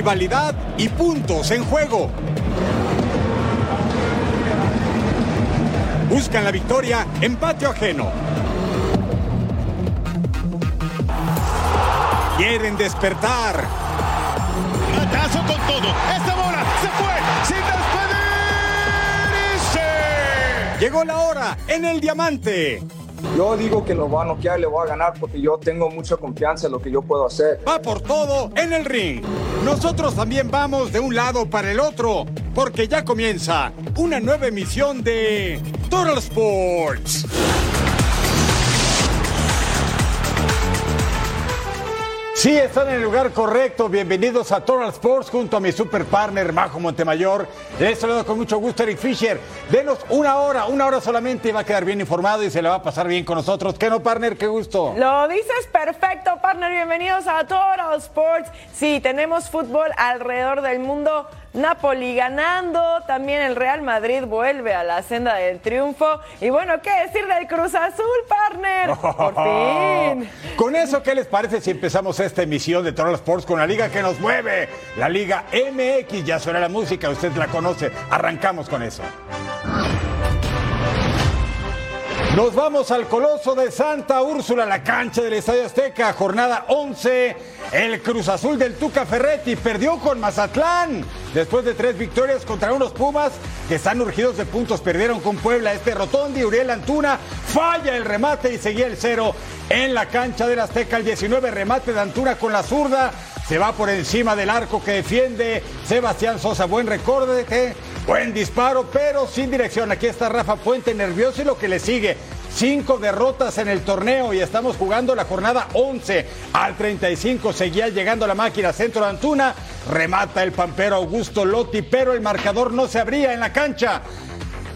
Rivalidad y puntos en juego. Buscan la victoria en patio ajeno. Quieren despertar. Matazo con todo. Esta bola se fue sin despedirse. Llegó la hora en el diamante. Yo digo que lo va a noquear, le voy a ganar porque yo tengo mucha confianza en lo que yo puedo hacer. Va por todo en el ring. Nosotros también vamos de un lado para el otro porque ya comienza una nueva emisión de Total Sports. Sí, están en el lugar correcto. Bienvenidos a Total Sports junto a mi super partner Majo Montemayor. Les saludo con mucho gusto Eric Fisher. Denos una hora, una hora solamente y va a quedar bien informado y se le va a pasar bien con nosotros. ¿Qué no, partner? Qué gusto. Lo dices perfecto, partner. Bienvenidos a Total Sports. Sí, tenemos fútbol alrededor del mundo. Napoli ganando, también el Real Madrid vuelve a la senda del triunfo. Y bueno, ¿qué decir del Cruz Azul, partner? Por fin. Con eso, ¿qué les parece si empezamos esta emisión de Total Sports con la liga que nos mueve? La Liga MX, ya suena la música, usted la conoce. Arrancamos con eso. Nos vamos al Coloso de Santa Úrsula, la cancha del Estadio Azteca, jornada 11. El Cruz Azul del Tuca Ferretti perdió con Mazatlán. Después de tres victorias contra unos Pumas que están urgidos de puntos, perdieron con Puebla. Este Rotondi, Uriel Antuna, falla el remate y seguía el cero en la cancha del Azteca. El 19 remate de Antuna con la zurda. Se va por encima del arco que defiende Sebastián Sosa. Buen recorde, buen disparo, pero sin dirección. Aquí está Rafa Puente nervioso y lo que le sigue. Cinco derrotas en el torneo y estamos jugando la jornada 11 al 35. Seguía llegando la máquina centro de Antuna. Remata el pampero Augusto Lotti, pero el marcador no se abría en la cancha.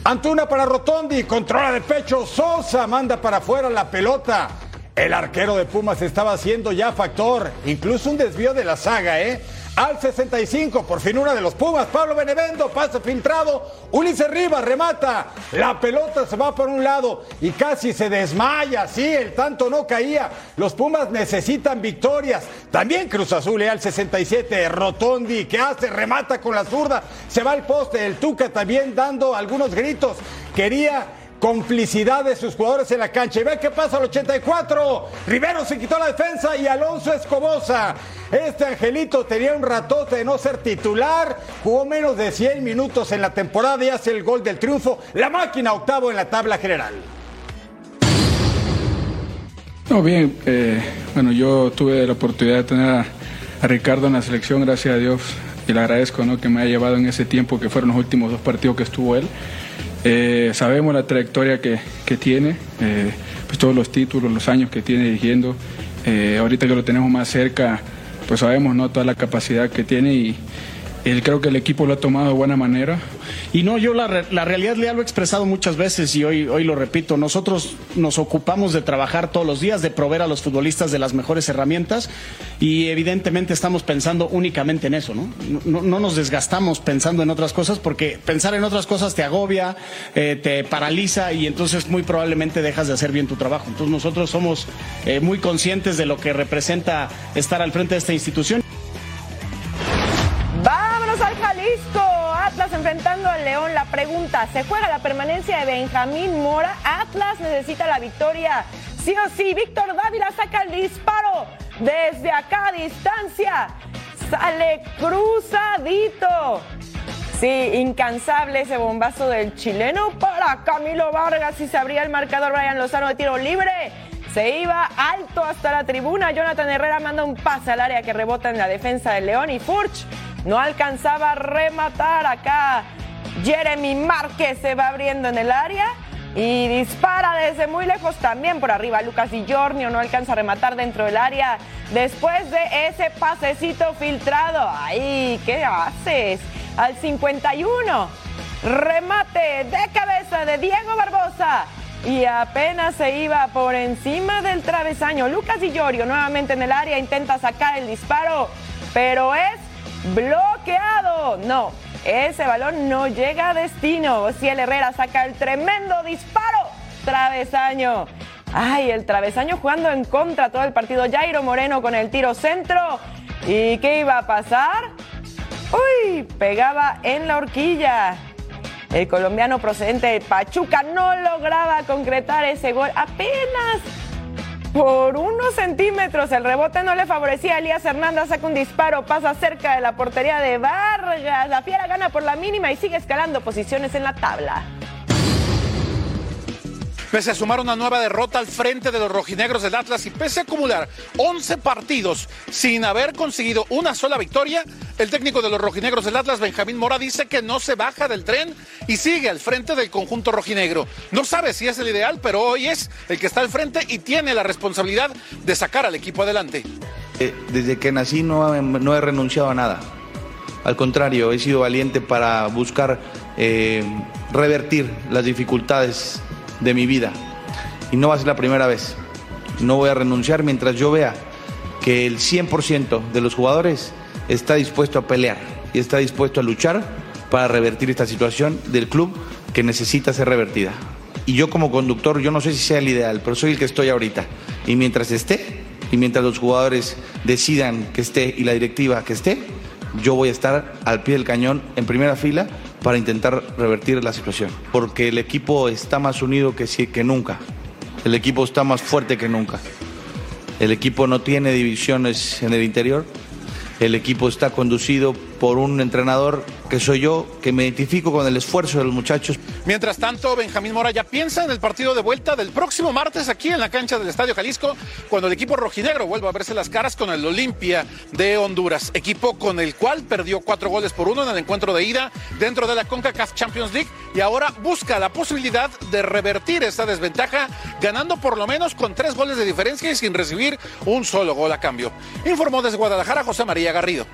Antuna para Rotondi, controla de pecho. Sosa manda para afuera la pelota. El arquero de Pumas estaba haciendo ya factor, incluso un desvío de la saga, ¿eh? Al 65, por fin una de los Pumas, Pablo Benevendo, pase filtrado, Ulises Rivas remata, la pelota se va por un lado y casi se desmaya, sí, el tanto no caía, los Pumas necesitan victorias, también Cruz Azul ¿eh? al 67, Rotondi, que hace? Remata con la zurda, se va al poste, el Tuca también dando algunos gritos, quería complicidad de sus jugadores en la cancha. Y ve qué pasa al 84. Rivero se quitó la defensa y Alonso Escobosa. Este angelito tenía un ratote de no ser titular. Jugó menos de 100 minutos en la temporada y hace el gol del triunfo. La máquina octavo en la tabla general. No, bien. Eh, bueno, yo tuve la oportunidad de tener a, a, Ricardo en la selección, gracias a Dios. Y le agradezco ¿no? que me haya llevado en ese tiempo que fueron los últimos dos partidos que estuvo él. Eh, sabemos la trayectoria que, que tiene, eh, pues todos los títulos, los años que tiene dirigiendo. Eh, ahorita que lo tenemos más cerca, pues sabemos ¿no? toda la capacidad que tiene y, creo que el equipo lo ha tomado de buena manera. Y no, yo la, la, realidad le lo he expresado muchas veces y hoy, hoy lo repito, nosotros nos ocupamos de trabajar todos los días, de proveer a los futbolistas de las mejores herramientas y evidentemente estamos pensando únicamente en eso, ¿no? No, no nos desgastamos pensando en otras cosas porque pensar en otras cosas te agobia, eh, te paraliza y entonces muy probablemente dejas de hacer bien tu trabajo. Entonces nosotros somos eh, muy conscientes de lo que representa estar al frente de esta institución. Atlas enfrentando al León. La pregunta, ¿se juega la permanencia de Benjamín Mora? Atlas necesita la victoria. Sí o sí, Víctor Dávila saca el disparo desde acá a distancia. Sale cruzadito. Sí, incansable ese bombazo del chileno para Camilo Vargas y se abría el marcador Brian Lozano de tiro libre. Se iba alto hasta la tribuna. Jonathan Herrera manda un pase al área que rebota en la defensa del León y Furch no alcanzaba a rematar acá. Jeremy Márquez se va abriendo en el área y dispara desde muy lejos también por arriba. Lucas y Jornio no alcanza a rematar dentro del área después de ese pasecito filtrado. ¡Ay! ¿Qué haces? Al 51. Remate de cabeza de Diego Barbosa. Y apenas se iba por encima del travesaño. Lucas y Llorio nuevamente en el área intenta sacar el disparo, pero es bloqueado. No, ese balón no llega a destino. el Herrera saca el tremendo disparo. Travesaño. Ay, el travesaño jugando en contra todo el partido. Jairo Moreno con el tiro centro. ¿Y qué iba a pasar? Uy, pegaba en la horquilla. El colombiano procedente de Pachuca no lograba concretar ese gol apenas por unos centímetros. El rebote no le favorecía Elías Hernández, saca un disparo, pasa cerca de la portería de Vargas. La fiera gana por la mínima y sigue escalando posiciones en la tabla. Pese a sumar una nueva derrota al frente de los rojinegros del Atlas y pese a acumular 11 partidos sin haber conseguido una sola victoria, el técnico de los rojinegros del Atlas, Benjamín Mora, dice que no se baja del tren y sigue al frente del conjunto rojinegro. No sabe si es el ideal, pero hoy es el que está al frente y tiene la responsabilidad de sacar al equipo adelante. Eh, desde que nací no, he renunciado a nada. Al contrario, he sido valiente para buscar eh, revertir las dificultades de mi vida. Y no va a ser la primera vez. No voy a renunciar mientras yo vea que el 100% de los jugadores está dispuesto a pelear y está dispuesto a luchar para revertir esta situación del club que necesita ser revertida. Y yo como conductor, yo no sé si sea el ideal, pero soy el que estoy ahorita. Y mientras esté, y mientras los jugadores decidan que esté y la directiva que esté, yo voy a estar al pie del cañón en primera fila para intentar revertir la situación. Porque el equipo está más unido que, que nunca. El equipo está más fuerte que nunca. El equipo no tiene divisiones en el interior. El equipo está conducido por un entrenador que soy yo, que me identifico con el esfuerzo de los muchachos. Mientras tanto, Benjamín Mora ya piensa en el partido de vuelta del próximo martes aquí en la cancha del Estadio Jalisco, cuando el equipo rojinegro vuelva a verse las caras con el Olimpia de Honduras, equipo con el cual perdió cuatro goles por uno en el encuentro de ida dentro de la CONCACAF Champions League y ahora busca la posibilidad de revertir esta desventaja, ganando por lo menos con tres goles de diferencia y sin recibir un solo gol a cambio. Informó desde Guadalajara José María Garrido.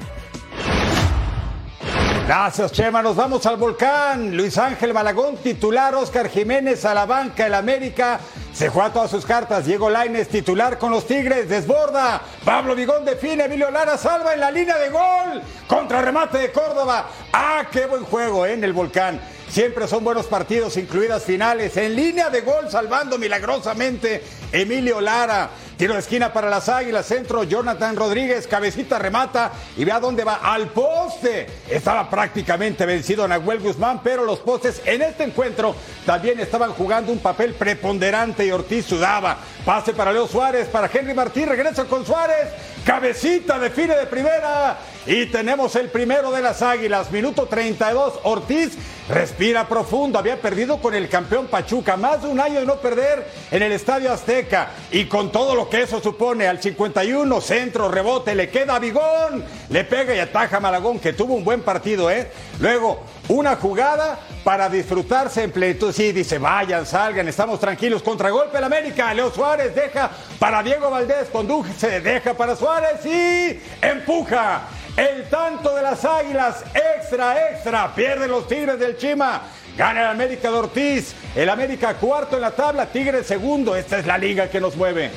Gracias, Chema. Nos vamos al volcán. Luis Ángel Malagón, titular. Oscar Jiménez a la banca. El América se juega todas sus cartas. Diego Laines, titular con los Tigres. Desborda. Pablo Vigón define. Emilio Lara salva en la línea de gol. Contra remate de Córdoba. Ah, qué buen juego ¿eh? en el volcán. Siempre son buenos partidos, incluidas finales. En línea de gol, salvando milagrosamente Emilio Lara. Tiro de esquina para las águilas, centro, Jonathan Rodríguez, cabecita remata y ve a dónde va, al poste. Estaba prácticamente vencido Nahuel Guzmán, pero los postes en este encuentro también estaban jugando un papel preponderante y Ortiz sudaba. Pase para Leo Suárez, para Henry Martín, regresa con Suárez, cabecita define de primera y tenemos el primero de las águilas, minuto 32, Ortiz respira profundo, había perdido con el campeón Pachuca, más de un año de no perder en el Estadio Azteca y con todo lo que eso supone, al 51, centro, rebote, le queda a Bigón, le pega y ataja a Malagón, que tuvo un buen partido, ¿eh? Luego, una jugada para disfrutarse en plenitud. Sí, dice, vayan, salgan, estamos tranquilos. Contragolpe el América. Leo Suárez deja para Diego Valdés. Conduce, deja para Suárez y empuja. El tanto de las águilas, extra, extra. Pierden los Tigres del Chima. Gana el América de Ortiz. El América cuarto en la tabla, Tigres segundo. Esta es la liga que nos mueve.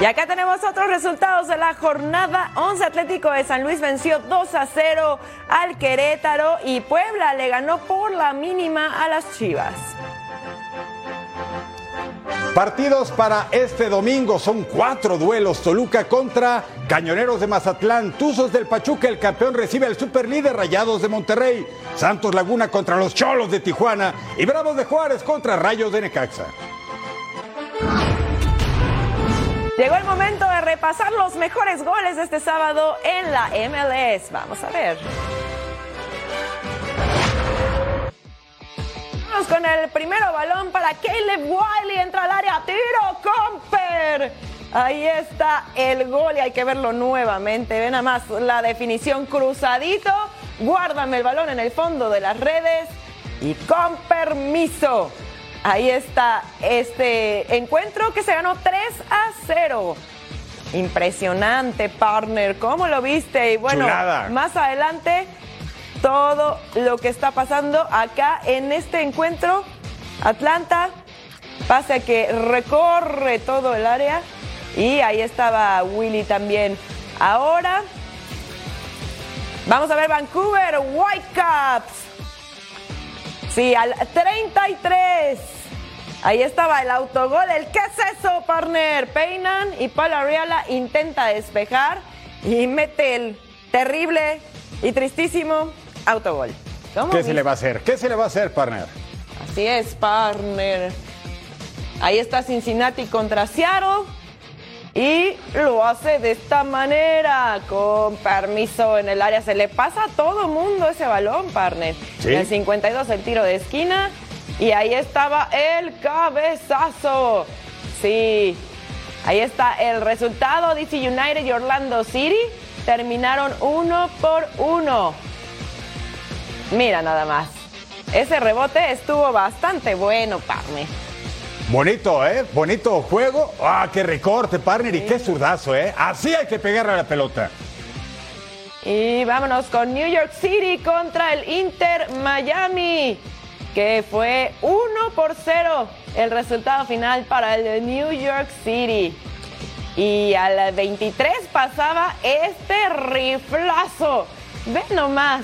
Y acá tenemos otros resultados de la jornada 11. Atlético de San Luis venció 2 a 0 al Querétaro y Puebla le ganó por la mínima a las Chivas. Partidos para este domingo son cuatro duelos. Toluca contra Cañoneros de Mazatlán, Tuzos del Pachuca, el campeón recibe al superlíder Rayados de Monterrey, Santos Laguna contra los Cholos de Tijuana y Bravos de Juárez contra Rayos de Necaxa. Llegó el momento de repasar los mejores goles de este sábado en la MLS. Vamos a ver. Vamos con el primero balón para Caleb Wiley. Entra al área, tiro, Comper. Ahí está el gol y hay que verlo nuevamente. Ven nada más la definición cruzadito. Guárdame el balón en el fondo de las redes y con permiso. Ahí está este encuentro que se ganó 3 a 0. Impresionante, partner. ¿Cómo lo viste? Y bueno, Chulada. más adelante, todo lo que está pasando acá en este encuentro. Atlanta, pasa que recorre todo el área. Y ahí estaba Willy también. Ahora, vamos a ver Vancouver Whitecaps. Sí, al 33. Ahí estaba el autogol. ¿qué es eso, partner? Peinan y Paul Arriala intenta despejar y mete el terrible y tristísimo autogol. ¿Cómo ¿Qué se le va a hacer? ¿Qué se le va a hacer, partner? Así es, partner. Ahí está Cincinnati contra Seattle. Y lo hace de esta manera, con permiso en el área. Se le pasa a todo mundo ese balón, partner. Sí. En el 52 el tiro de esquina. Y ahí estaba el cabezazo. Sí. Ahí está el resultado. DC United y Orlando City terminaron uno por uno. Mira nada más. Ese rebote estuvo bastante bueno, partner. Bonito, ¿eh? Bonito juego. ¡Ah, qué recorte, partner! Y qué zurdazo, ¿eh? Así hay que pegarle a la pelota. Y vámonos con New York City contra el Inter Miami, que fue 1 por 0 el resultado final para el New York City. Y al 23 pasaba este riflazo. Ve nomás,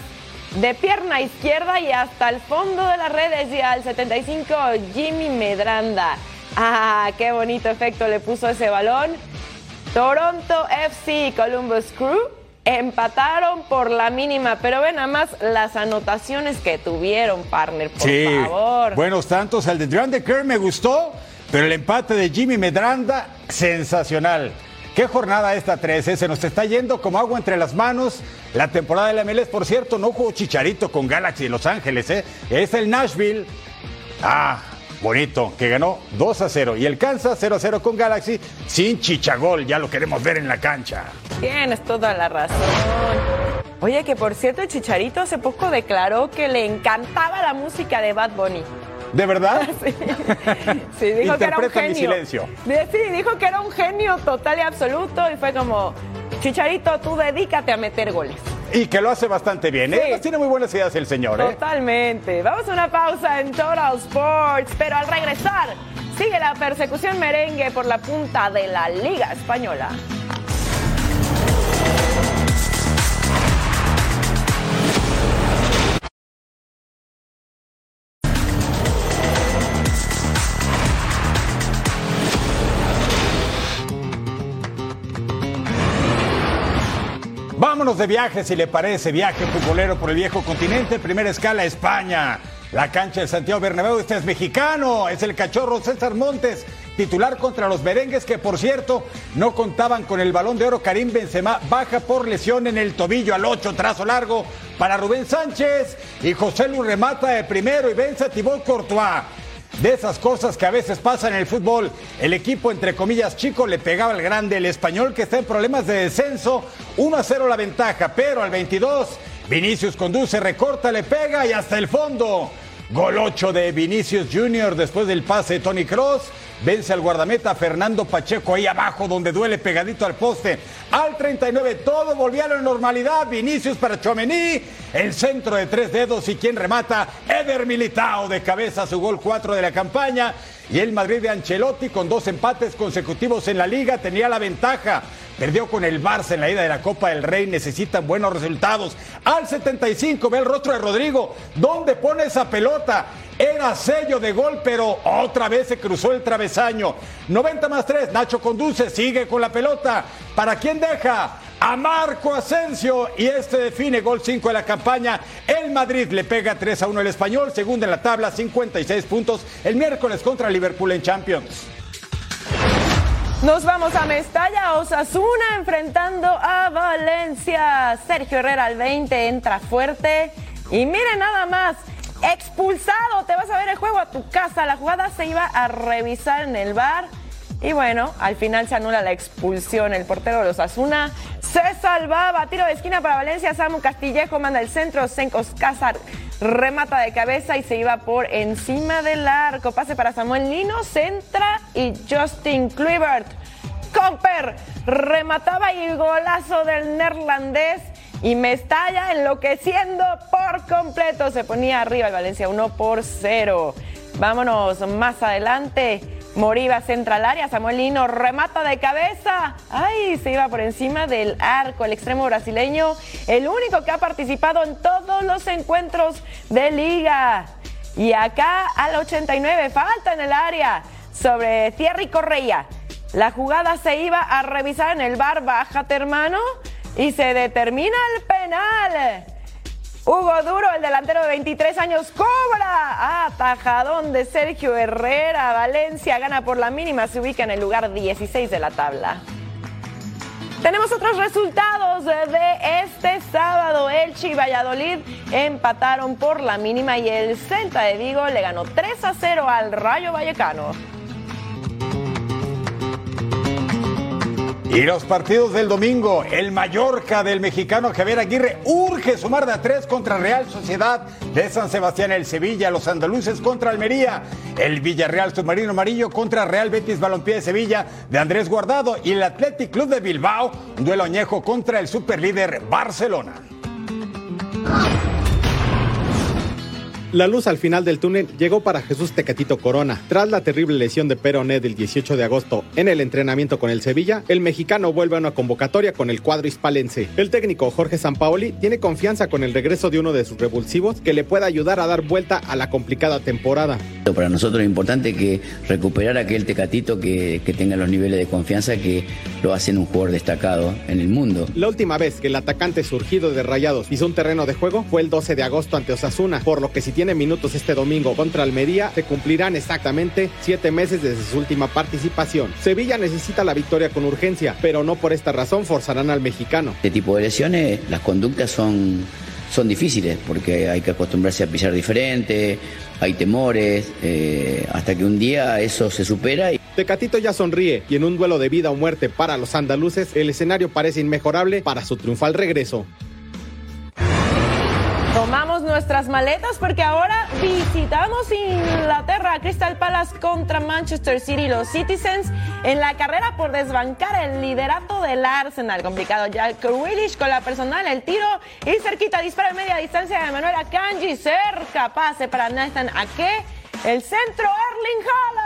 de pierna izquierda y hasta el fondo de las redes y al 75 Jimmy Medranda. Ah, qué bonito efecto le puso ese balón. Toronto FC y Columbus Crew empataron por la mínima, pero ven nada más las anotaciones que tuvieron, partner, por sí. favor. Buenos tantos. El de Durant de Kerr me gustó, pero el empate de Jimmy Medranda, sensacional. Qué jornada esta 13, se nos está yendo como agua entre las manos. La temporada de la MLS, por cierto, no jugó Chicharito con Galaxy de Los Ángeles, ¿eh? Es el Nashville. Ah, bonito, que ganó 2 a 0. Y el Kansas 0 a 0 con Galaxy sin Chichagol, ya lo queremos ver en la cancha. Tienes toda la razón. Oye, que por cierto, Chicharito hace poco declaró que le encantaba la música de Bad Bunny. ¿De verdad? Sí, sí dijo que era un mi genio. silencio. Sí, dijo que era un genio total y absoluto y fue como, Chicharito, tú dedícate a meter goles. Y que lo hace bastante bien, ¿eh? Sí. Tiene muy buenas ideas el señor, ¿eh? Totalmente. Vamos a una pausa en Total Sports, pero al regresar sigue la persecución merengue por la punta de la Liga Española. De viaje, si le parece, viaje futbolero por el viejo continente, primera escala España. La cancha de Santiago Bernabéu, este es mexicano, es el cachorro César Montes, titular contra los merengues que por cierto no contaban con el balón de oro. Karim Benzema baja por lesión en el tobillo al 8, trazo largo para Rubén Sánchez y José Luis remata de primero y vence a Thibaut Courtois. De esas cosas que a veces pasan en el fútbol, el equipo entre comillas chico le pegaba al grande, el español que está en problemas de descenso, 1 a 0 la ventaja, pero al 22 Vinicius conduce, recorta, le pega y hasta el fondo. Gol 8 de Vinicius Junior después del pase de Tony Cross. Vence al guardameta Fernando Pacheco ahí abajo donde duele pegadito al poste. Al 39 todo volvió a la normalidad. Vinicius para Chomení. El centro de tres dedos y quien remata Eder Militao de cabeza su gol 4 de la campaña. Y el Madrid de Ancelotti con dos empates consecutivos en la liga tenía la ventaja. Perdió con el Barça en la ida de la Copa del Rey. Necesitan buenos resultados. Al 75 ve el rostro de Rodrigo. ¿Dónde pone esa pelota? Era sello de gol, pero otra vez se cruzó el travesaño. 90 más 3. Nacho conduce, sigue con la pelota. ¿Para quién deja? A Marco Asensio. Y este define gol 5 de la campaña. El Madrid le pega 3 a 1 el español. Segundo en la tabla, 56 puntos. El miércoles contra Liverpool en Champions. Nos vamos a Mestalla, Osasuna enfrentando a Valencia. Sergio Herrera al 20 entra fuerte. Y miren nada más, expulsado. Te vas a ver el juego a tu casa. La jugada se iba a revisar en el bar. Y bueno, al final se anula la expulsión. El portero de Osasuna se salvaba. Tiro de esquina para Valencia. Samu Castillejo manda el centro. Sencos Cázar remata de cabeza y se iba por encima del arco. Pase para Samuel Lino, centra y Justin Kluivert. Comper remataba y golazo del neerlandés. Y Mestalla enloqueciendo por completo. Se ponía arriba el Valencia 1 por 0. Vámonos más adelante. Moriba centra al área, Samuel Lino remata de cabeza. Ay, se iba por encima del arco. El extremo brasileño, el único que ha participado en todos los encuentros de liga. Y acá al 89, falta en el área sobre Thierry Correia. La jugada se iba a revisar en el bar, bájate hermano, y se determina el penal. Hugo Duro, el delantero de 23 años, cobra. Atajadón de Sergio Herrera. Valencia gana por la mínima, se ubica en el lugar 16 de la tabla. Tenemos otros resultados de este sábado. Elche y Valladolid empataron por la mínima y el Celta de Vigo le ganó 3 a 0 al Rayo Vallecano. Y los partidos del domingo, el Mallorca del mexicano Javier Aguirre urge sumar de a tres contra Real Sociedad de San Sebastián, el Sevilla, los andaluces contra Almería, el Villarreal Submarino Amarillo contra Real Betis Balompié de Sevilla de Andrés Guardado y el Athletic Club de Bilbao, duelo añejo contra el superlíder Barcelona. La luz al final del túnel llegó para Jesús Tecatito Corona. Tras la terrible lesión de Peroné del 18 de agosto en el entrenamiento con el Sevilla, el mexicano vuelve a una convocatoria con el cuadro hispalense. El técnico Jorge Sampaoli tiene confianza con el regreso de uno de sus revulsivos que le pueda ayudar a dar vuelta a la complicada temporada. Para nosotros es importante que recuperar aquel Tecatito que, que tenga los niveles de confianza que lo hacen un jugador destacado en el mundo. La última vez que el atacante surgido de Rayados hizo un terreno de juego fue el 12 de agosto ante Osasuna, por lo que si tiene minutos este domingo contra Almería, se cumplirán exactamente siete meses desde su última participación. Sevilla necesita la victoria con urgencia, pero no por esta razón forzarán al mexicano. Este tipo de lesiones, las conductas son, son difíciles porque hay que acostumbrarse a pisar diferente, hay temores, eh, hasta que un día eso se supera. Y... Tecatito ya sonríe y en un duelo de vida o muerte para los andaluces, el escenario parece inmejorable para su triunfal regreso. Tomamos nuestras maletas porque ahora visitamos Inglaterra, Crystal Palace contra Manchester City, los Citizens en la carrera por desbancar el liderato del Arsenal. Complicado Jack Grealish con la personal, el tiro y cerquita, dispara a media distancia de Manuel Akanji, cerca, pase para Nathan Ake. El centro, Erling Haaland.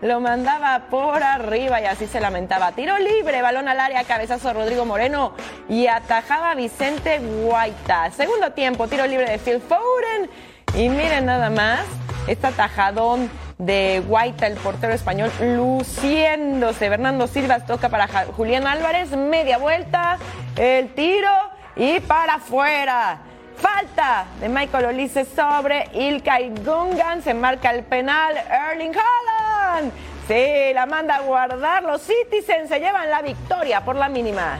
Lo mandaba por arriba y así se lamentaba. Tiro libre, balón al área, cabezazo Rodrigo Moreno y atajaba Vicente Guaita. Segundo tiempo, tiro libre de Phil Foden. Y miren nada más, este atajadón de Guaita, el portero español, luciéndose. Fernando Silva toca para Julián Álvarez, media vuelta, el tiro y para afuera. Falta de Michael Olise sobre Ilkay Gungan. Se marca el penal. Erling Haaland. Sí, la manda a guardar. Los Citizens se llevan la victoria por la mínima.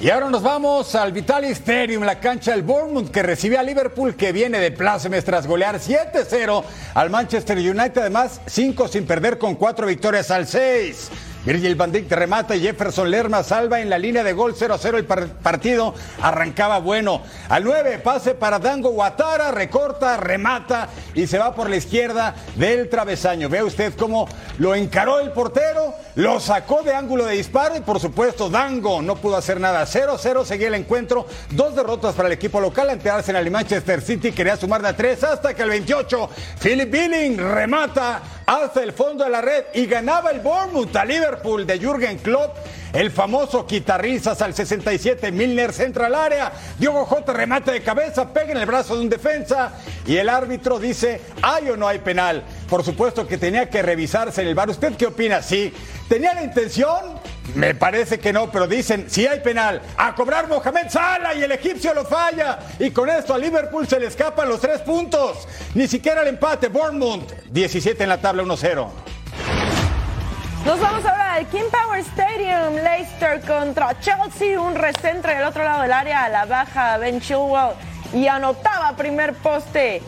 Y ahora nos vamos al Vitali Stadium, la cancha del Bournemouth que recibe a Liverpool que viene de plácemes tras golear 7-0 al Manchester United, además 5 sin perder con 4 victorias al 6. Virgil van Dijk remata y Jefferson Lerma salva en la línea de gol 0-0 el partido. Arrancaba bueno. Al 9, pase para Dango Guatara, recorta, remata y se va por la izquierda del travesaño. Ve usted cómo lo encaró el portero, lo sacó de ángulo de disparo y por supuesto Dango no pudo hacer nada. 0-0 seguía el encuentro. Dos derrotas para el equipo local ante Arsenal y Manchester City. Quería sumar de a tres hasta que el 28 Philip Billing remata hasta el fondo de la red y ganaba el Bournemouth a Liverpool de Jürgen Klopp. El famoso quitarrizas al 67, Milner centra al área, Diogo J remate de cabeza, pega en el brazo de un defensa y el árbitro dice, ¿hay o no hay penal? Por supuesto que tenía que revisarse en el bar. ¿Usted qué opina? ¿Sí? ¿Tenía la intención? Me parece que no, pero dicen, si hay penal, a cobrar Mohamed Salah y el egipcio lo falla. Y con esto a Liverpool se le escapan los tres puntos. Ni siquiera el empate. Bournemouth, 17 en la tabla, 1-0. Nos vamos ahora al King Power Stadium, Leicester contra Chelsea, un recentre del otro lado del área a la baja Ben Chilwell y anotaba primer poste.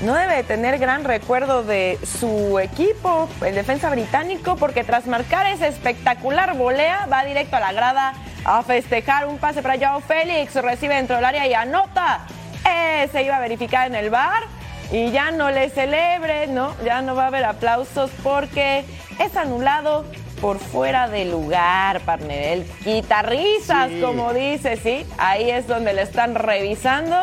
No debe tener gran recuerdo de su equipo, el defensa británico, porque tras marcar ese espectacular volea, va directo a la grada a festejar un pase para Joao Félix, recibe dentro del área y anota. Eh, se iba a verificar en el bar y ya no le celebre, ¿no? Ya no va a haber aplausos porque es anulado por fuera de lugar, partner. El Sí. como dice, ¿sí? Ahí es donde le están revisando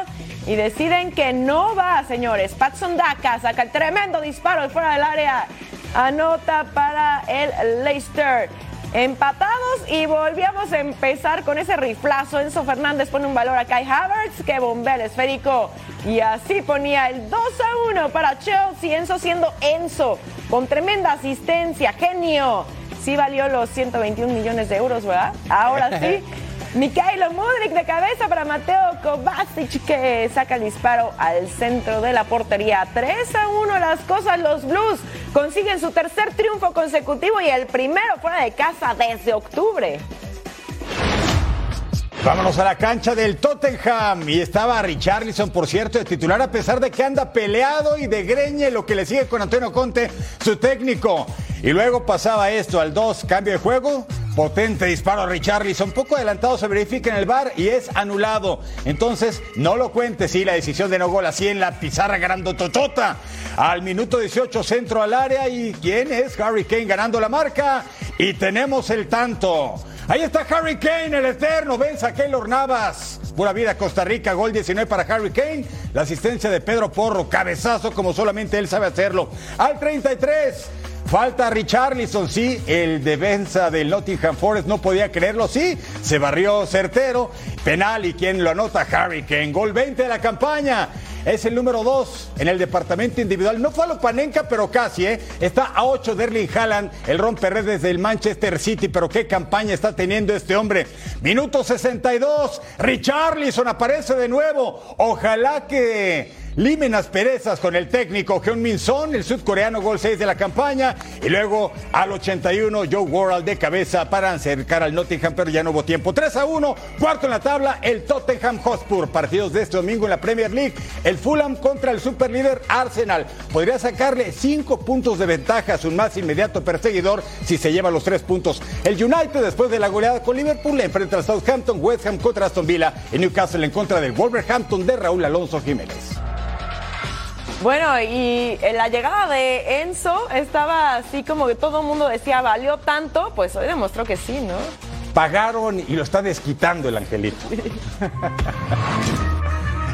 y deciden que no va, señores. Patson Daka saca el tremendo disparo de fuera del área. Anota para el Leicester. Empatados y volvíamos a empezar con ese riflazo. Enzo Fernández pone un valor a Kai Havertz que bombea el esférico y así ponía el 2 a 1 para Chelsea. Enzo siendo Enzo con tremenda asistencia, genio. Sí valió los 121 millones de euros, ¿verdad? Ahora sí. Mikhailo Mudrik de cabeza para Mateo Kovacic que saca el disparo al centro de la portería. 3 a 1 las cosas, los Blues consiguen su tercer triunfo consecutivo y el primero fuera de casa desde octubre. Vámonos a la cancha del Tottenham. Y estaba Richarlison, por cierto, de titular, a pesar de que anda peleado y de greñe lo que le sigue con Antonio Conte, su técnico. Y luego pasaba esto al 2, cambio de juego. Potente disparo a Richarlison, poco adelantado se verifica en el bar y es anulado. Entonces, no lo cuente, sí, la decisión de no gol así en la pizarra grandototota. Al minuto 18, centro al área y ¿quién es? Harry Kane ganando la marca y tenemos el tanto. Ahí está Harry Kane, el eterno, vence a Keylor Navas. Pura vida Costa Rica, gol 19 para Harry Kane. La asistencia de Pedro Porro, cabezazo como solamente él sabe hacerlo. Al 33. Falta Richarlison, sí, el defensa del Nottingham Forest no podía creerlo, sí, se barrió certero, penal y quien lo anota, Harry Kane, gol 20 de la campaña. Es el número 2 en el departamento individual. No fue a lo Panenka, pero casi, ¿eh? Está a 8 de Erling Haaland, el romperredes del Manchester City. Pero qué campaña está teniendo este hombre. Minuto 62. Richarlison aparece de nuevo. Ojalá que limen asperezas con el técnico Hyun Min Son, el sudcoreano, gol 6 de la campaña. Y luego al 81, Joe Worrell de cabeza para acercar al Nottingham, pero ya no hubo tiempo. 3 a 1, cuarto en la tabla, el Tottenham Hotspur. Partidos de este domingo en la Premier League. El Fulham contra el superlíder Arsenal. Podría sacarle 5 puntos de ventaja a su más inmediato perseguidor si se lleva los 3 puntos. El United, después de la goleada con Liverpool, enfrenta al Southampton, West Ham contra Aston Villa y Newcastle en contra del Wolverhampton de Raúl Alonso Jiménez. Bueno, y la llegada de Enzo estaba así como que todo el mundo decía, valió tanto, pues hoy demostró que sí, ¿no? Pagaron y lo está desquitando el angelito.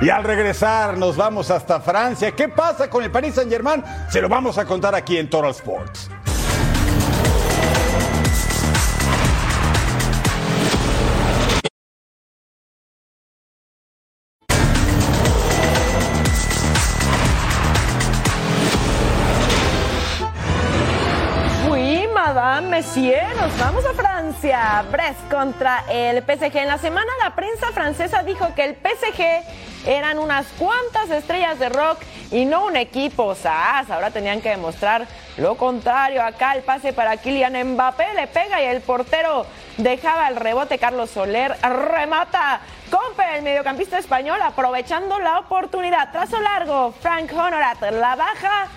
Y al regresar nos vamos hasta Francia. ¿Qué pasa con el Paris Saint Germain? Se lo vamos a contar aquí en Total Sports. Madame Messier, nos vamos a Francia. Brest contra el PSG. En la semana la prensa francesa dijo que el PSG eran unas cuantas estrellas de rock y no un equipo SAS. Ahora tenían que demostrar lo contrario. Acá el pase para Kylian Mbappé le pega y el portero dejaba el rebote. Carlos Soler remata. Compe, el mediocampista español, aprovechando la oportunidad. Trazo largo, Frank Honorat la baja.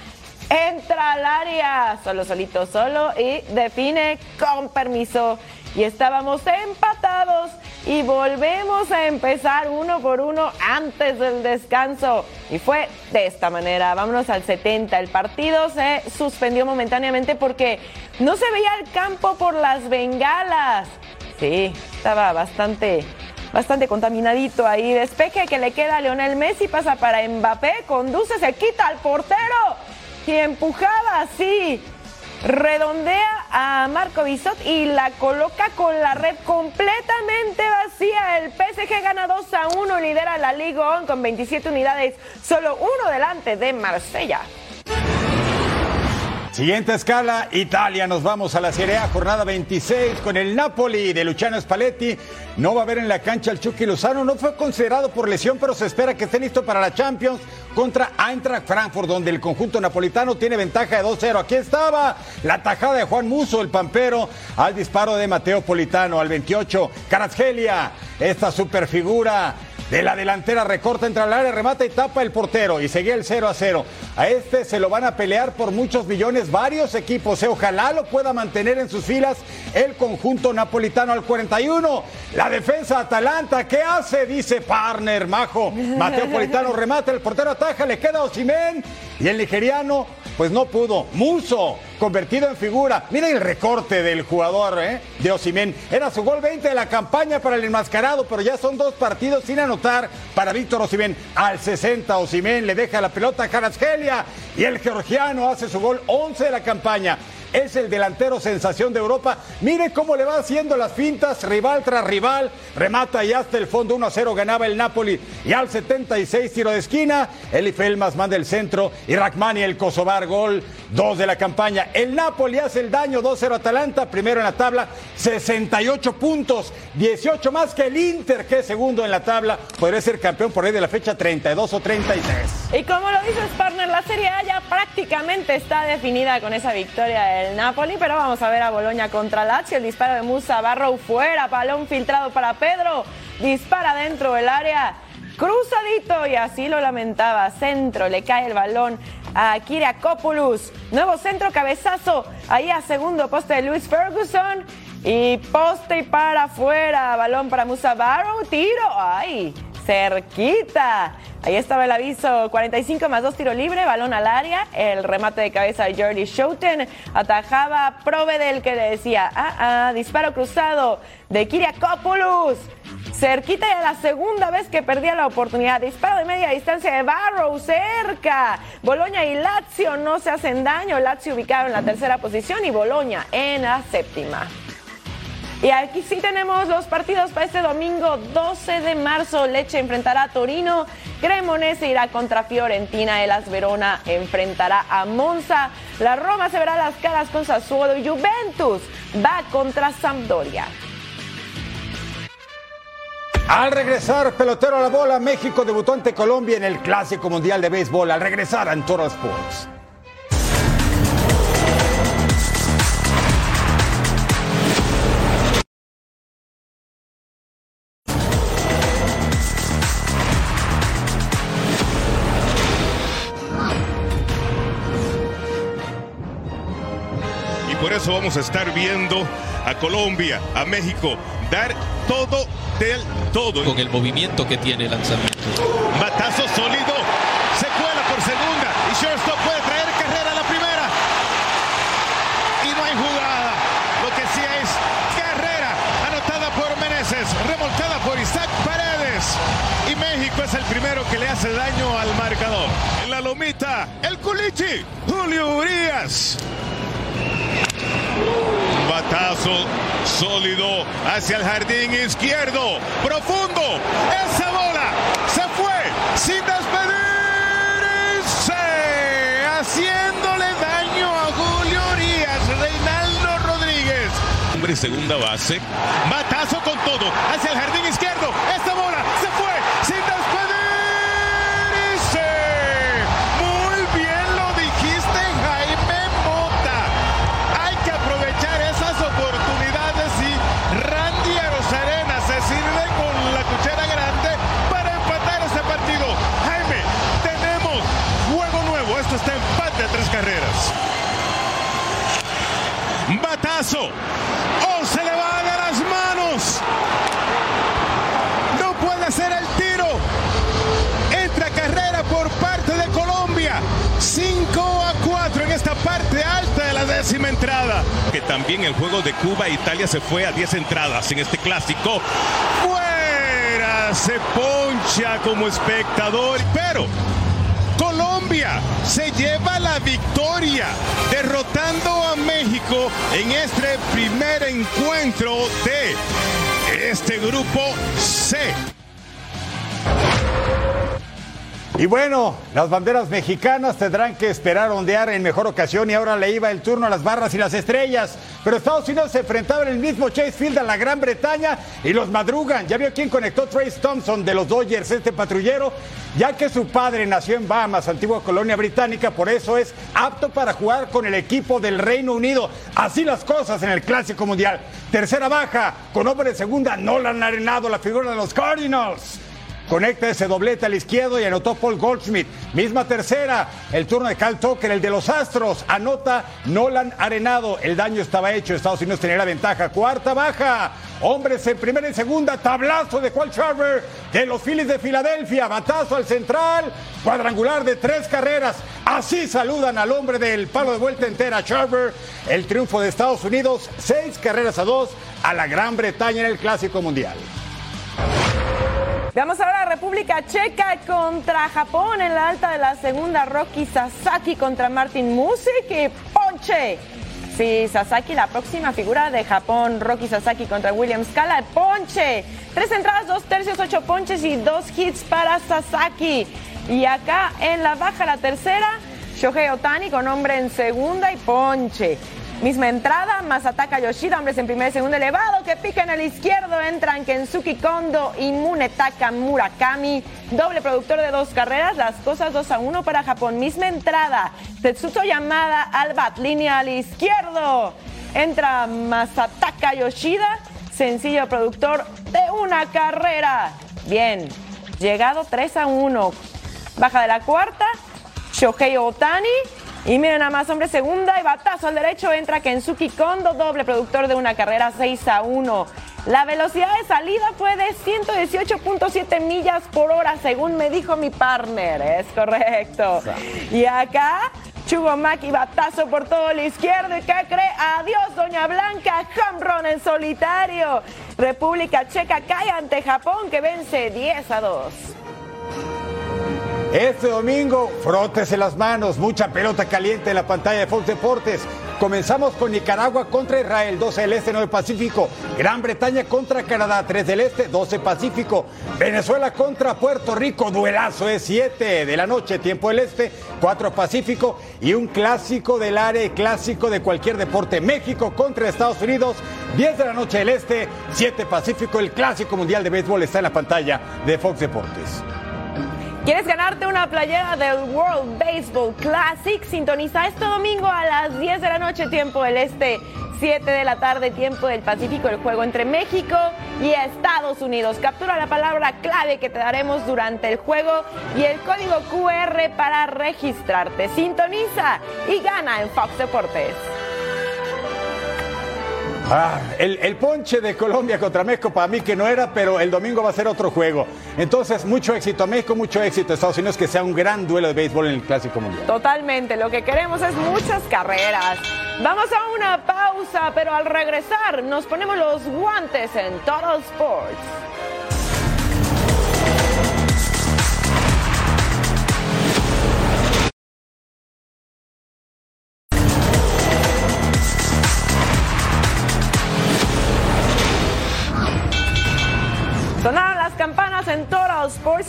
Entra al área, solo, solito, solo y define con permiso. Y estábamos empatados y volvemos a empezar uno por uno antes del descanso. Y fue de esta manera. Vámonos al 70. El partido se suspendió momentáneamente porque no se veía el campo por las bengalas. Sí, estaba bastante bastante contaminadito ahí. Despeje que le queda a Leonel Messi, pasa para Mbappé, conduce, se quita al portero y empujaba así. Redondea a Marco Bisot y la coloca con la red completamente vacía. El PSG gana 2 a 1, lidera la Liga On con 27 unidades, solo uno delante de Marsella. Siguiente escala, Italia. Nos vamos a la Serie A, jornada 26 con el Napoli de Luciano Spalletti. No va a haber en la cancha el Chucky Lozano. No fue considerado por lesión, pero se espera que esté listo para la Champions contra Eintracht Frankfurt, donde el conjunto napolitano tiene ventaja de 2-0. Aquí estaba la tajada de Juan Muso, el pampero, al disparo de Mateo Politano, al 28. Carasgelia, esta superfigura de la delantera recorta entre el área, remata y tapa el portero y seguía el 0 a 0. A este se lo van a pelear por muchos millones varios equipos. Eh, ojalá lo pueda mantener en sus filas el conjunto napolitano al 41. La defensa Atalanta, ¿qué hace? Dice Partner, Majo. Mateo Politano remata, el portero ataja, le queda Osimén y el nigeriano pues no pudo. Muso, convertido en figura. Miren el recorte del jugador ¿eh? de Osimén. Era su gol 20 de la campaña para el enmascarado, pero ya son dos partidos sin anotar para Víctor Osimén. Al 60 Osimén le deja la pelota a Carasgelia y el georgiano hace su gol 11 de la campaña. Es el delantero sensación de Europa. Mire cómo le va haciendo las fintas, rival tras rival, remata y hasta el fondo 1 a 0 ganaba el Napoli y al 76 tiro de esquina, Eli Felmas manda el centro y Rachmani el Kosovar gol 2 de la campaña. El Napoli hace el daño 2-0 Atalanta, primero en la tabla, 68 puntos, 18 más que el Inter que es segundo en la tabla, podría ser campeón por ahí de la fecha 32 o 33. Y como lo dices, partner, la Serie A ya prácticamente está definida con esa victoria del Napoli, pero vamos a ver a Boloña contra Lazio, el disparo de Musa Barrow fuera, balón filtrado para Pedro, dispara dentro del área, cruzadito y así lo lamentaba, centro, le cae el balón a Kiriakopoulos, nuevo centro, cabezazo, ahí a segundo poste de Luis Ferguson y poste para afuera, balón para Musa Barrow, tiro, ay, cerquita. Ahí estaba el aviso, 45 más 2 tiro libre, balón al área, el remate de cabeza de Jordi Schouten, atajaba Provedel que le decía, ah, ah, disparo cruzado de Kiriakopoulos. Cerquita y a la segunda vez que perdía la oportunidad. Disparo de media distancia de Barrow, cerca. Boloña y Lazio no se hacen daño. Lazio ubicado en la tercera posición y Boloña en la séptima. Y aquí sí tenemos los partidos para este domingo 12 de marzo. Leche enfrentará a Torino, Cremonese irá contra Fiorentina, Elas Verona enfrentará a Monza, la Roma se verá las caras con Sassuolo y Juventus va contra Sampdoria. Al regresar, pelotero a la bola, México debutó ante Colombia en el Clásico Mundial de Béisbol. Al regresar a Toro Sports. Eso vamos a estar viendo a Colombia, a México, dar todo del todo. Con el movimiento que tiene el lanzamiento. Batazo sólido, se cuela por segunda y shortstop puede traer carrera a la primera. Y no hay jugada. Lo que sí es carrera anotada por Meneses, remolcada por Isaac Paredes. Y México es el primero que le hace daño al marcador. En la lomita, el culichi, Julio Urias. Sólido hacia el jardín izquierdo. Profundo. Esa bola se fue sin despedirse. Haciéndole daño a Julio Urias. Reinaldo Rodríguez. Hombre, segunda base. Batazo con todo hacia el jardín izquierdo. Esta ¡Oh, se le va de las manos! No puede ser el tiro. Entra carrera por parte de Colombia. 5 a 4 en esta parte alta de la décima entrada. Que también el juego de Cuba e Italia se fue a 10 entradas en este clásico. Fuera se poncha como espectador. Pero Colombia se lleva la victoria derrotando a México en este primer encuentro de este grupo C. Y bueno, las banderas mexicanas tendrán que esperar ondear en mejor ocasión y ahora le iba el turno a las barras y las estrellas. Pero Estados Unidos se enfrentaba en el mismo Chase Field a la Gran Bretaña y los madrugan. Ya vio quién conectó Trace Thompson de los Dodgers, este patrullero, ya que su padre nació en Bahamas, antigua colonia británica, por eso es apto para jugar con el equipo del Reino Unido. Así las cosas en el Clásico Mundial. Tercera baja, con hombre de segunda, Nolan Arenado, la figura de los Cardinals. Conecta ese doblete al izquierdo y anotó Paul Goldschmidt. Misma tercera, el turno de Cal Tucker, el de los Astros. Anota Nolan Arenado. El daño estaba hecho. Estados Unidos tenía la ventaja. Cuarta baja. Hombres en primera y segunda. Tablazo de Juan Charver de los Phillies de Filadelfia. Batazo al central. Cuadrangular de tres carreras. Así saludan al hombre del palo de vuelta entera, Charver. El triunfo de Estados Unidos. Seis carreras a dos a la Gran Bretaña en el Clásico Mundial. Veamos ahora a República Checa contra Japón en la alta de la segunda. Rocky Sasaki contra Martin Music y Ponche. Sí, Sasaki, la próxima figura de Japón, Rocky Sasaki contra William Scala, ponche. Tres entradas, dos tercios, ocho ponches y dos hits para Sasaki. Y acá en la baja, la tercera, Shohei Otani con hombre en segunda y ponche. Misma entrada, Masataka Yoshida, hombres en primer y segundo elevado, que pica en el izquierdo, entran Kensuki Kondo y Munetaka Murakami, doble productor de dos carreras, las cosas 2 a 1 para Japón. Misma entrada, Tetsuto Yamada al bat, línea al izquierdo, entra Masataka Yoshida, sencillo productor de una carrera. Bien, llegado 3 a 1, baja de la cuarta, Shohei Otani y miren nada más, hombre, segunda y batazo al derecho entra Kensuki Kondo, doble productor de una carrera 6 a 1. La velocidad de salida fue de 118.7 millas por hora, según me dijo mi partner. Es correcto. Y acá, Chugomaki batazo por todo el izquierdo. ¿Y qué cree? Adiós, Doña Blanca. Home en solitario. República Checa cae ante Japón que vence 10 a 2. Este domingo, frótese las manos, mucha pelota caliente en la pantalla de Fox Deportes. Comenzamos con Nicaragua contra Israel, 12 del Este, 9 Pacífico. Gran Bretaña contra Canadá, 3 del Este, 12 Pacífico. Venezuela contra Puerto Rico, duelazo es 7 de la noche, tiempo del Este, 4 Pacífico. Y un clásico del área, clásico de cualquier deporte. México contra Estados Unidos, 10 de la noche del Este, 7 Pacífico. El clásico mundial de béisbol está en la pantalla de Fox Deportes. ¿Quieres ganarte una playera del World Baseball Classic? Sintoniza este domingo a las 10 de la noche, tiempo del Este, 7 de la tarde, tiempo del Pacífico, el juego entre México y Estados Unidos. Captura la palabra clave que te daremos durante el juego y el código QR para registrarte. Sintoniza y gana en Fox Deportes. Ah, el, el, ponche de Colombia contra México para mí que no era, pero el domingo va a ser otro juego. Entonces, mucho éxito a México, mucho éxito a Estados Unidos, que sea un gran duelo de béisbol en el Clásico Mundial. Totalmente, lo que queremos es muchas carreras. Vamos a una pausa, pero al regresar nos ponemos los guantes en Total Sports.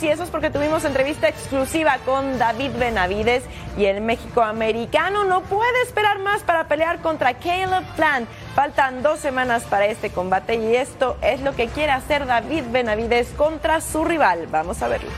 Y eso es porque tuvimos entrevista exclusiva con David Benavides y el México americano no puede esperar más para pelear contra Caleb Plant. Faltan dos semanas para este combate y esto es lo que quiere hacer David Benavides contra su rival. Vamos a verlo.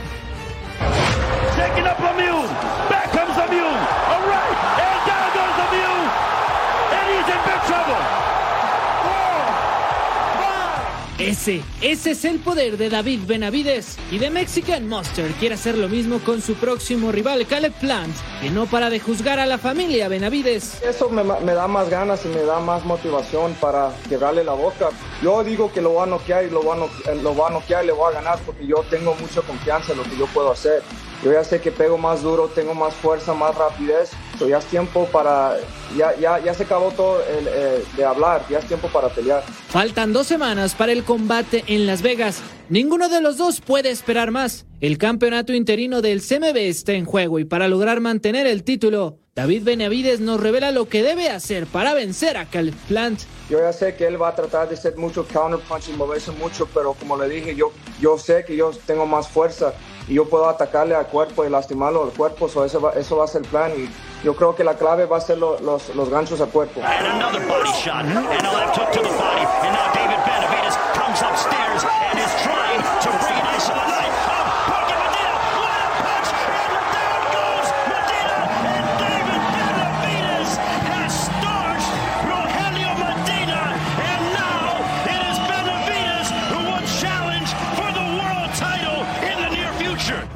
Ese, ese es el poder de David Benavides y de Mexican Monster quiere hacer lo mismo con su próximo rival Caleb Plant, que no para de juzgar a la familia Benavides. Eso me, da más ganas y me da más motivación para quebrarle la boca. Yo digo que lo va a noquear y lo va a, lo va a noquear y le voy a ganar porque yo tengo mucha confianza en lo que yo puedo hacer. Yo ya sé que pego más duro, tengo más fuerza, más rapidez. So ya es tiempo para. Ya, ya, ya se acabó todo eh, de hablar, ya es tiempo para pelear. Faltan dos semanas para el combate en Las Vegas. Ninguno de los dos puede esperar más. El campeonato interino del CMB está en juego y para lograr mantener el título, David Benavides nos revela lo que debe hacer para vencer a Caleb Plant. Yo ya sé que él va a tratar de hacer mucho counter punch y moverse mucho, pero como le dije, yo, yo sé que yo tengo más fuerza y yo puedo atacarle al cuerpo y lastimarlo al cuerpo, so eso, va, eso va a ser el plan y yo creo que la clave va a ser lo, los, los ganchos al cuerpo.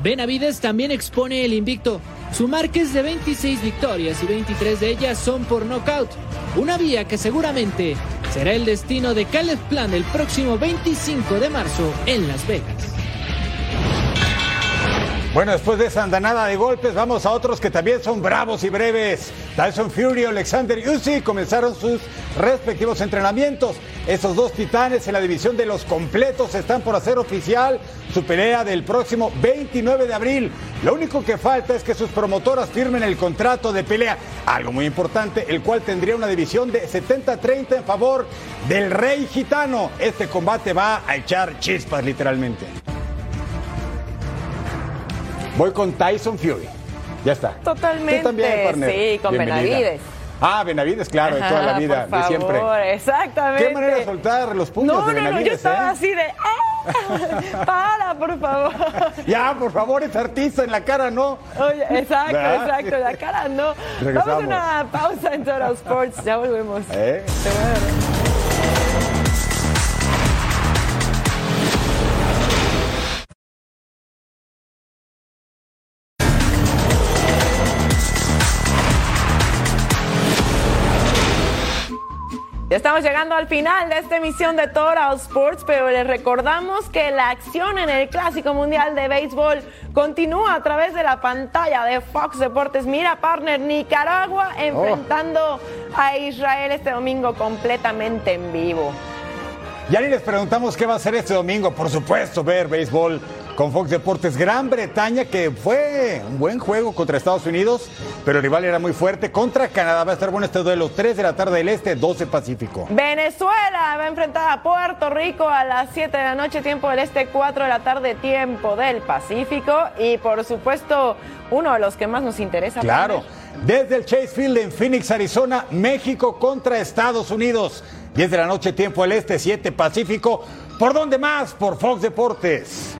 Benavides también expone el invicto. Su marca es de 26 victorias y 23 de ellas son por nocaut. Una vía que seguramente será el destino de Caleb Plan el próximo 25 de marzo en Las Vegas. Bueno, después de esa andanada de golpes, vamos a otros que también son bravos y breves. Tyson Fury y Alexander Usyk comenzaron sus respectivos entrenamientos. Esos dos titanes en la división de los completos están por hacer oficial su pelea del próximo 29 de abril. Lo único que falta es que sus promotoras firmen el contrato de pelea, algo muy importante, el cual tendría una división de 70-30 en favor del rey gitano. Este combate va a echar chispas literalmente. Voy con Tyson Fury. Ya está. Totalmente. Tú también, partner. Sí, con Bienvenida. Benavides. Ah, Benavides, claro, de toda la vida, por de siempre. favor, Exactamente. Qué manera de soltar los puños No, de no, no, Benavides, yo estaba ¿eh? así de. ¡ah! Para, por favor. Ya, por favor, es artista en la cara, ¿no? Oye, exacto, ¿Verdad? exacto, la cara no. Regresamos. Vamos a una pausa en Total Sports, ya volvemos. ¿Eh? Ya estamos llegando al final de esta emisión de Total Sports, pero les recordamos que la acción en el Clásico Mundial de Béisbol continúa a través de la pantalla de Fox Deportes. Mira, partner, Nicaragua enfrentando a Israel este domingo completamente en vivo. Ya ni les preguntamos qué va a hacer este domingo. Por supuesto, ver béisbol con Fox Deportes. Gran Bretaña, que fue un buen juego contra Estados Unidos, pero el rival era muy fuerte. Contra Canadá va a estar bueno este duelo. 3 de la tarde del Este, 12 Pacífico. Venezuela va a enfrentar a Puerto Rico a las 7 de la noche, tiempo del este, 4 de la tarde, tiempo del Pacífico. Y por supuesto, uno de los que más nos interesa. Claro. Desde el Chase Field en Phoenix, Arizona, México contra Estados Unidos. 10 de la noche, tiempo del Este, 7 Pacífico. ¿Por dónde más? Por Fox Deportes.